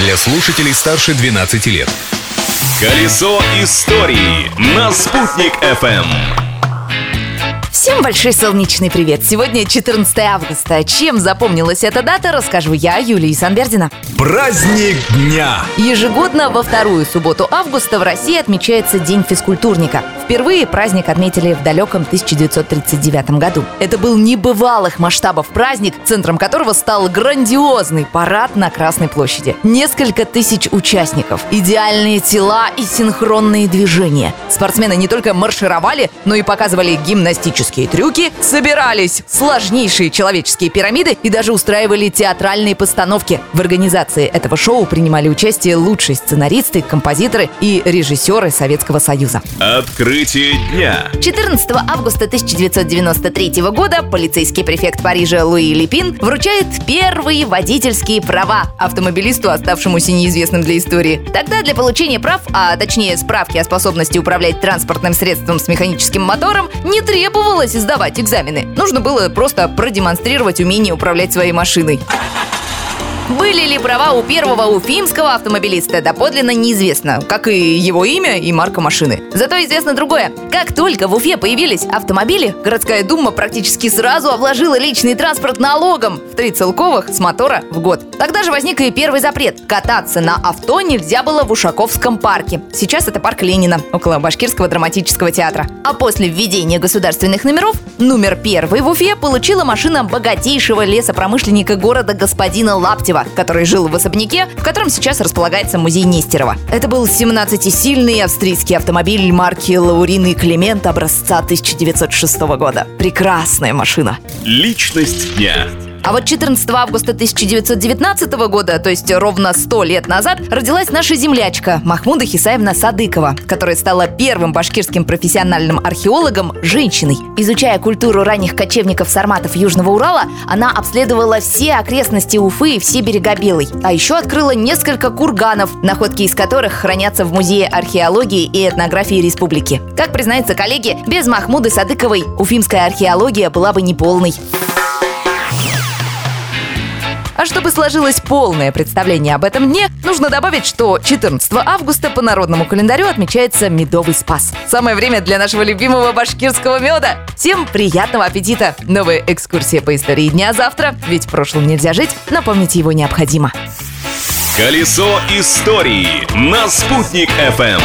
для слушателей старше 12 лет. Колесо истории на «Спутник FM. Всем большой солнечный привет! Сегодня 14 августа. Чем запомнилась эта дата, расскажу я, Юлия Санбердина. Праздник дня! Ежегодно во вторую субботу августа в России отмечается День физкультурника. Впервые праздник отметили в далеком 1939 году. Это был небывалых масштабов праздник, центром которого стал грандиозный парад на Красной площади. Несколько тысяч участников, идеальные тела и синхронные движения. Спортсмены не только маршировали, но и показывали гимнастические трюки, собирались сложнейшие человеческие пирамиды и даже устраивали театральные постановки. В организации этого шоу принимали участие лучшие сценаристы, композиторы и режиссеры Советского Союза. Открытие дня. 14 августа 1993 года полицейский префект Парижа Луи Липин вручает первые водительские права автомобилисту, оставшемуся неизвестным для истории. Тогда для получения прав, а точнее справки о способности управлять транспортным средством с механическим мотором, не требовалось сдавать экзамены. Нужно было просто продемонстрировать умение управлять своей машиной. Были ли права у первого уфимского автомобилиста, доподлинно неизвестно, как и его имя и марка машины. Зато известно другое. Как только в Уфе появились автомобили, городская дума практически сразу обложила личный транспорт налогом в три целковых с мотора в год. Тогда же возник и первый запрет. Кататься на авто нельзя было в Ушаковском парке. Сейчас это парк Ленина, около Башкирского драматического театра. А после введения государственных номеров, номер первый в Уфе получила машина богатейшего лесопромышленника города господина Лаптева, который жил в особняке, в котором сейчас располагается музей Нестерова. Это был 17-сильный австрийский автомобиль марки Лаурин и Климент образца 1906 года. Прекрасная машина. Личность дня. А вот 14 августа 1919 года, то есть ровно 100 лет назад, родилась наша землячка Махмуда Хисаевна Садыкова, которая стала первым башкирским профессиональным археологом женщиной. Изучая культуру ранних кочевников-сарматов Южного Урала, она обследовала все окрестности Уфы и все берега Белой. А еще открыла несколько курганов, находки из которых хранятся в Музее археологии и этнографии республики. Как признаются коллеги, без Махмуды Садыковой уфимская археология была бы неполной. А чтобы сложилось полное представление об этом дне, нужно добавить, что 14 августа по народному календарю отмечается Медовый Спас. Самое время для нашего любимого башкирского меда. Всем приятного аппетита! Новая экскурсия по истории дня завтра, ведь в прошлом нельзя жить, напомнить его необходимо. Колесо истории на «Спутник FM.